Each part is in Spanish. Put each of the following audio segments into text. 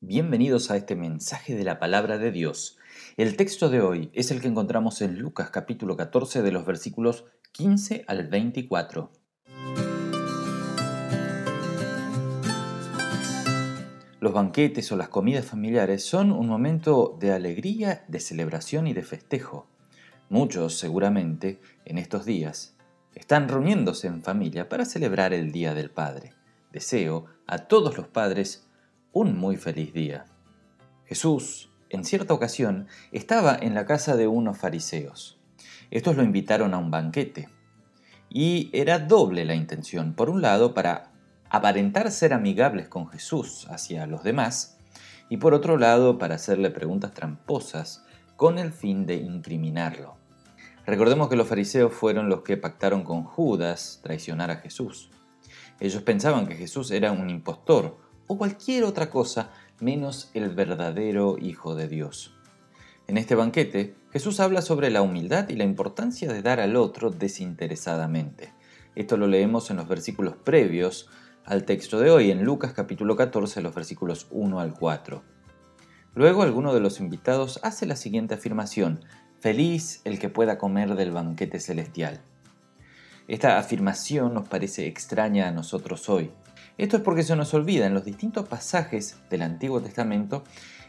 Bienvenidos a este mensaje de la palabra de Dios. El texto de hoy es el que encontramos en Lucas capítulo 14 de los versículos 15 al 24. Los banquetes o las comidas familiares son un momento de alegría, de celebración y de festejo. Muchos, seguramente, en estos días, están reuniéndose en familia para celebrar el Día del Padre. Deseo a todos los padres un muy feliz día. Jesús, en cierta ocasión, estaba en la casa de unos fariseos. Estos lo invitaron a un banquete. Y era doble la intención. Por un lado, para aparentar ser amigables con Jesús hacia los demás, y por otro lado, para hacerle preguntas tramposas con el fin de incriminarlo. Recordemos que los fariseos fueron los que pactaron con Judas traicionar a Jesús. Ellos pensaban que Jesús era un impostor, o cualquier otra cosa menos el verdadero Hijo de Dios. En este banquete, Jesús habla sobre la humildad y la importancia de dar al otro desinteresadamente. Esto lo leemos en los versículos previos al texto de hoy, en Lucas capítulo 14, los versículos 1 al 4. Luego alguno de los invitados hace la siguiente afirmación, feliz el que pueda comer del banquete celestial. Esta afirmación nos parece extraña a nosotros hoy. Esto es porque se nos olvida en los distintos pasajes del Antiguo Testamento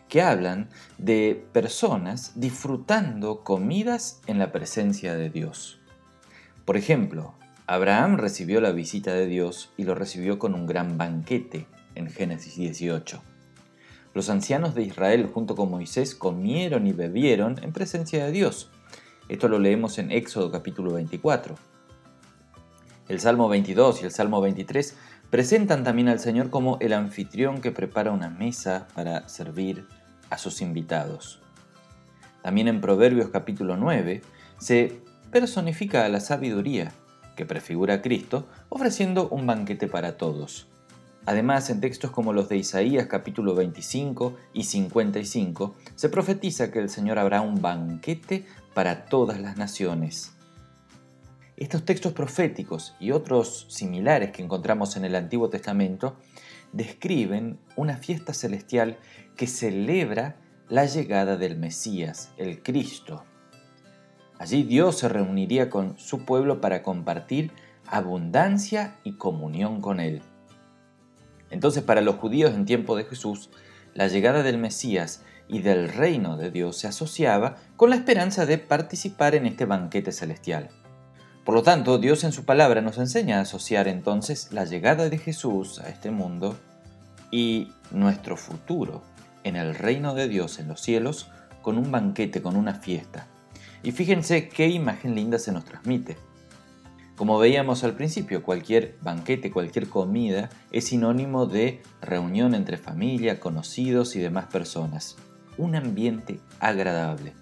que hablan de personas disfrutando comidas en la presencia de Dios. Por ejemplo, Abraham recibió la visita de Dios y lo recibió con un gran banquete en Génesis 18. Los ancianos de Israel junto con Moisés comieron y bebieron en presencia de Dios. Esto lo leemos en Éxodo capítulo 24. El Salmo 22 y el Salmo 23 presentan también al Señor como el anfitrión que prepara una mesa para servir a sus invitados. También en Proverbios capítulo 9 se personifica a la sabiduría, que prefigura a Cristo, ofreciendo un banquete para todos. Además, en textos como los de Isaías capítulo 25 y 55, se profetiza que el Señor habrá un banquete para todas las naciones. Estos textos proféticos y otros similares que encontramos en el Antiguo Testamento describen una fiesta celestial que celebra la llegada del Mesías, el Cristo. Allí Dios se reuniría con su pueblo para compartir abundancia y comunión con Él. Entonces para los judíos en tiempo de Jesús, la llegada del Mesías y del reino de Dios se asociaba con la esperanza de participar en este banquete celestial. Por lo tanto, Dios en su palabra nos enseña a asociar entonces la llegada de Jesús a este mundo y nuestro futuro en el reino de Dios en los cielos con un banquete, con una fiesta. Y fíjense qué imagen linda se nos transmite. Como veíamos al principio, cualquier banquete, cualquier comida es sinónimo de reunión entre familia, conocidos y demás personas. Un ambiente agradable.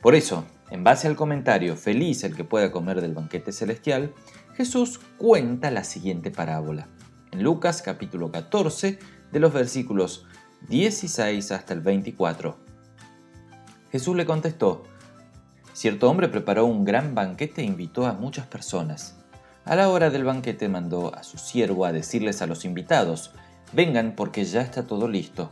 Por eso, en base al comentario feliz el que pueda comer del banquete celestial, Jesús cuenta la siguiente parábola. En Lucas capítulo 14, de los versículos 16 hasta el 24. Jesús le contestó, Cierto hombre preparó un gran banquete e invitó a muchas personas. A la hora del banquete mandó a su siervo a decirles a los invitados, vengan porque ya está todo listo.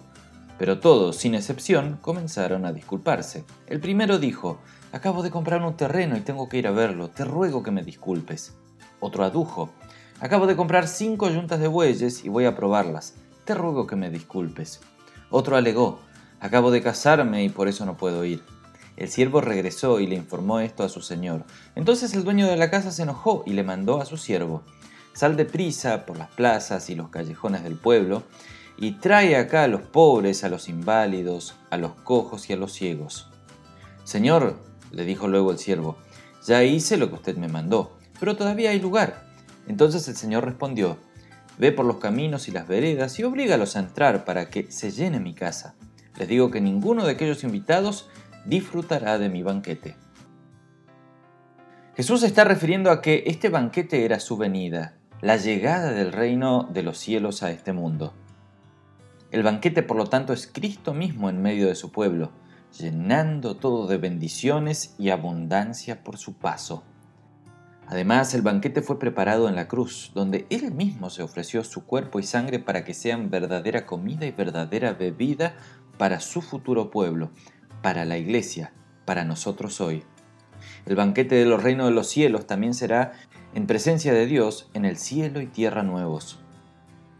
Pero todos, sin excepción, comenzaron a disculparse. El primero dijo, Acabo de comprar un terreno y tengo que ir a verlo, te ruego que me disculpes. Otro adujo, Acabo de comprar cinco yuntas de bueyes y voy a probarlas, te ruego que me disculpes. Otro alegó, Acabo de casarme y por eso no puedo ir. El siervo regresó y le informó esto a su señor. Entonces el dueño de la casa se enojó y le mandó a su siervo, Sal de prisa por las plazas y los callejones del pueblo y trae acá a los pobres, a los inválidos, a los cojos y a los ciegos. Señor, le dijo luego el siervo, ya hice lo que usted me mandó, pero todavía hay lugar. Entonces el Señor respondió, Ve por los caminos y las veredas y oblígalos a entrar para que se llene mi casa. Les digo que ninguno de aquellos invitados disfrutará de mi banquete. Jesús está refiriendo a que este banquete era su venida, la llegada del reino de los cielos a este mundo. El banquete, por lo tanto, es Cristo mismo en medio de su pueblo, llenando todo de bendiciones y abundancia por su paso. Además, el banquete fue preparado en la cruz, donde Él mismo se ofreció su cuerpo y sangre para que sean verdadera comida y verdadera bebida para su futuro pueblo, para la iglesia, para nosotros hoy. El banquete de los reinos de los cielos también será en presencia de Dios en el cielo y tierra nuevos.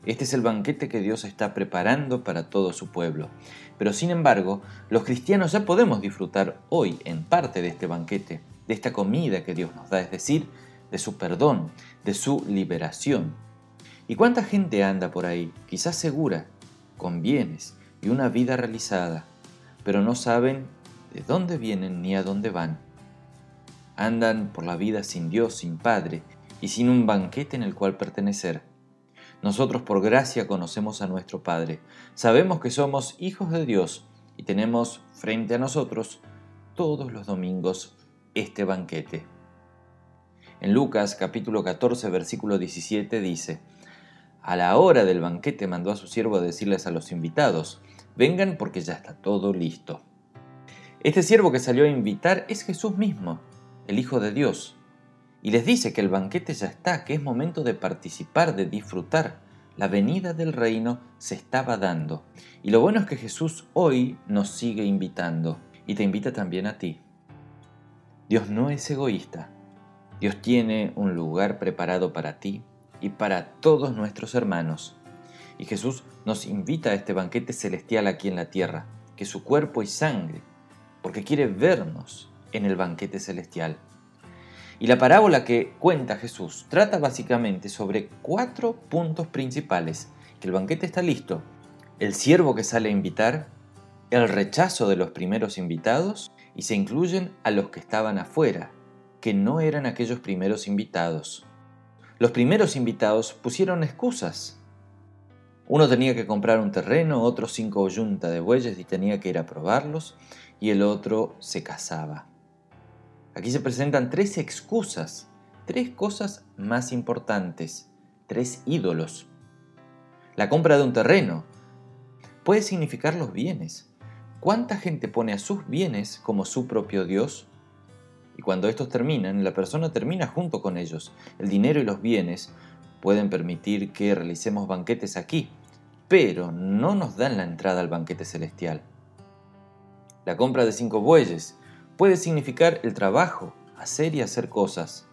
Este es el banquete que Dios está preparando para todo su pueblo. Pero sin embargo, los cristianos ya podemos disfrutar hoy en parte de este banquete, de esta comida que Dios nos da, es decir, de su perdón, de su liberación. ¿Y cuánta gente anda por ahí, quizás segura, con bienes y una vida realizada, pero no saben de dónde vienen ni a dónde van? Andan por la vida sin Dios, sin Padre y sin un banquete en el cual pertenecer. Nosotros por gracia conocemos a nuestro Padre, sabemos que somos hijos de Dios y tenemos frente a nosotros todos los domingos este banquete. En Lucas capítulo 14 versículo 17 dice, A la hora del banquete mandó a su siervo a decirles a los invitados, vengan porque ya está todo listo. Este siervo que salió a invitar es Jesús mismo, el Hijo de Dios, y les dice que el banquete ya está, que es momento de participar, de disfrutar. La venida del reino se estaba dando. Y lo bueno es que Jesús hoy nos sigue invitando y te invita también a ti. Dios no es egoísta. Dios tiene un lugar preparado para ti y para todos nuestros hermanos. Y Jesús nos invita a este banquete celestial aquí en la tierra, que es su cuerpo y sangre, porque quiere vernos en el banquete celestial. Y la parábola que cuenta Jesús trata básicamente sobre cuatro puntos principales. Que el banquete está listo, el siervo que sale a invitar, el rechazo de los primeros invitados y se incluyen a los que estaban afuera, que no eran aquellos primeros invitados. Los primeros invitados pusieron excusas. Uno tenía que comprar un terreno, otro cinco yuntas de bueyes y tenía que ir a probarlos, y el otro se casaba. Aquí se presentan tres excusas, tres cosas más importantes, tres ídolos. La compra de un terreno puede significar los bienes. ¿Cuánta gente pone a sus bienes como su propio Dios? Y cuando estos terminan, la persona termina junto con ellos. El dinero y los bienes pueden permitir que realicemos banquetes aquí, pero no nos dan la entrada al banquete celestial. La compra de cinco bueyes puede significar el trabajo, hacer y hacer cosas.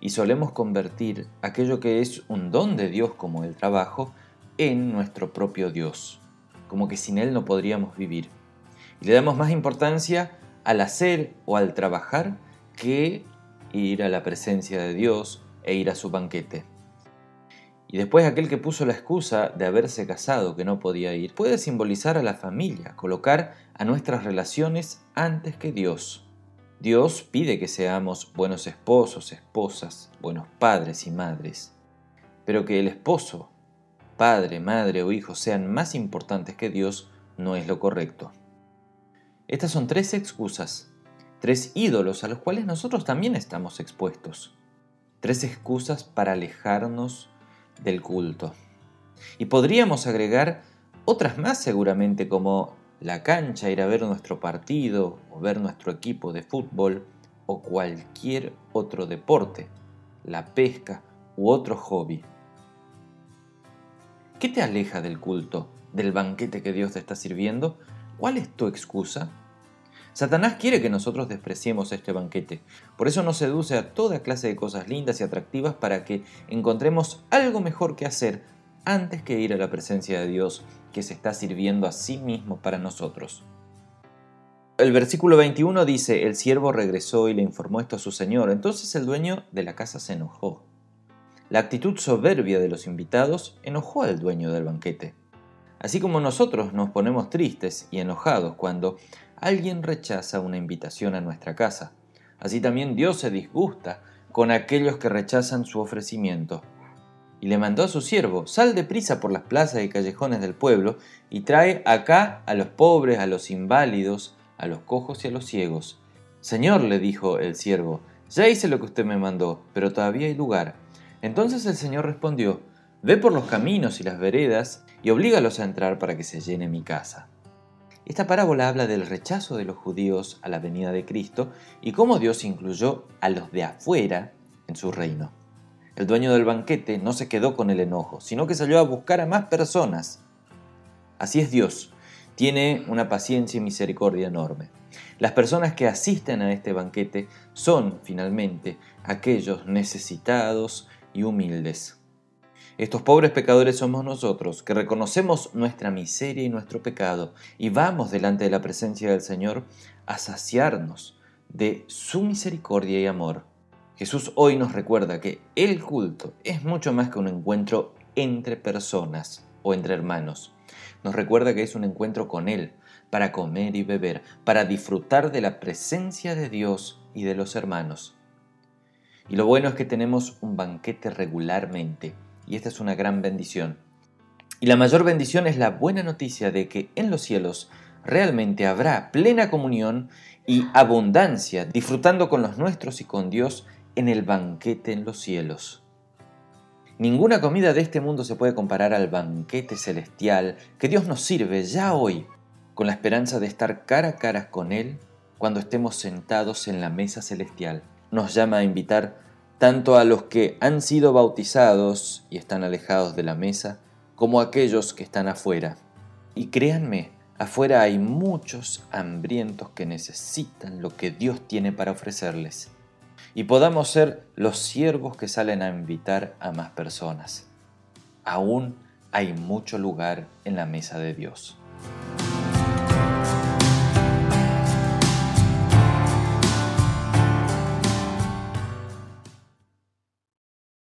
Y solemos convertir aquello que es un don de Dios como el trabajo en nuestro propio Dios, como que sin Él no podríamos vivir. Y le damos más importancia al hacer o al trabajar que ir a la presencia de Dios e ir a su banquete. Y después aquel que puso la excusa de haberse casado que no podía ir, puede simbolizar a la familia, colocar a nuestras relaciones antes que Dios. Dios pide que seamos buenos esposos, esposas, buenos padres y madres, pero que el esposo, padre, madre o hijo sean más importantes que Dios no es lo correcto. Estas son tres excusas, tres ídolos a los cuales nosotros también estamos expuestos, tres excusas para alejarnos del culto. Y podríamos agregar otras más seguramente como la cancha, ir a ver nuestro partido o ver nuestro equipo de fútbol o cualquier otro deporte, la pesca u otro hobby. ¿Qué te aleja del culto, del banquete que Dios te está sirviendo? ¿Cuál es tu excusa? Satanás quiere que nosotros despreciemos este banquete, por eso nos seduce a toda clase de cosas lindas y atractivas para que encontremos algo mejor que hacer antes que ir a la presencia de Dios que se está sirviendo a sí mismo para nosotros. El versículo 21 dice, el siervo regresó y le informó esto a su señor, entonces el dueño de la casa se enojó. La actitud soberbia de los invitados enojó al dueño del banquete. Así como nosotros nos ponemos tristes y enojados cuando alguien rechaza una invitación a nuestra casa. Así también Dios se disgusta con aquellos que rechazan su ofrecimiento. Y le mandó a su siervo, sal deprisa por las plazas y callejones del pueblo y trae acá a los pobres, a los inválidos, a los cojos y a los ciegos. Señor, le dijo el siervo, ya hice lo que usted me mandó, pero todavía hay lugar. Entonces el Señor respondió, ve por los caminos y las veredas y oblígalos a entrar para que se llene mi casa. Esta parábola habla del rechazo de los judíos a la venida de Cristo y cómo Dios incluyó a los de afuera, en su reino. El dueño del banquete no se quedó con el enojo, sino que salió a buscar a más personas. Así es Dios, tiene una paciencia y misericordia enorme. Las personas que asisten a este banquete son, finalmente, aquellos necesitados y humildes. Estos pobres pecadores somos nosotros, que reconocemos nuestra miseria y nuestro pecado, y vamos delante de la presencia del Señor a saciarnos de su misericordia y amor. Jesús hoy nos recuerda que el culto es mucho más que un encuentro entre personas o entre hermanos. Nos recuerda que es un encuentro con Él, para comer y beber, para disfrutar de la presencia de Dios y de los hermanos. Y lo bueno es que tenemos un banquete regularmente, y esta es una gran bendición. Y la mayor bendición es la buena noticia de que en los cielos realmente habrá plena comunión y abundancia, disfrutando con los nuestros y con Dios en el banquete en los cielos. Ninguna comida de este mundo se puede comparar al banquete celestial que Dios nos sirve ya hoy, con la esperanza de estar cara a cara con Él cuando estemos sentados en la mesa celestial. Nos llama a invitar tanto a los que han sido bautizados y están alejados de la mesa, como a aquellos que están afuera. Y créanme, afuera hay muchos hambrientos que necesitan lo que Dios tiene para ofrecerles. Y podamos ser los siervos que salen a invitar a más personas. Aún hay mucho lugar en la mesa de Dios.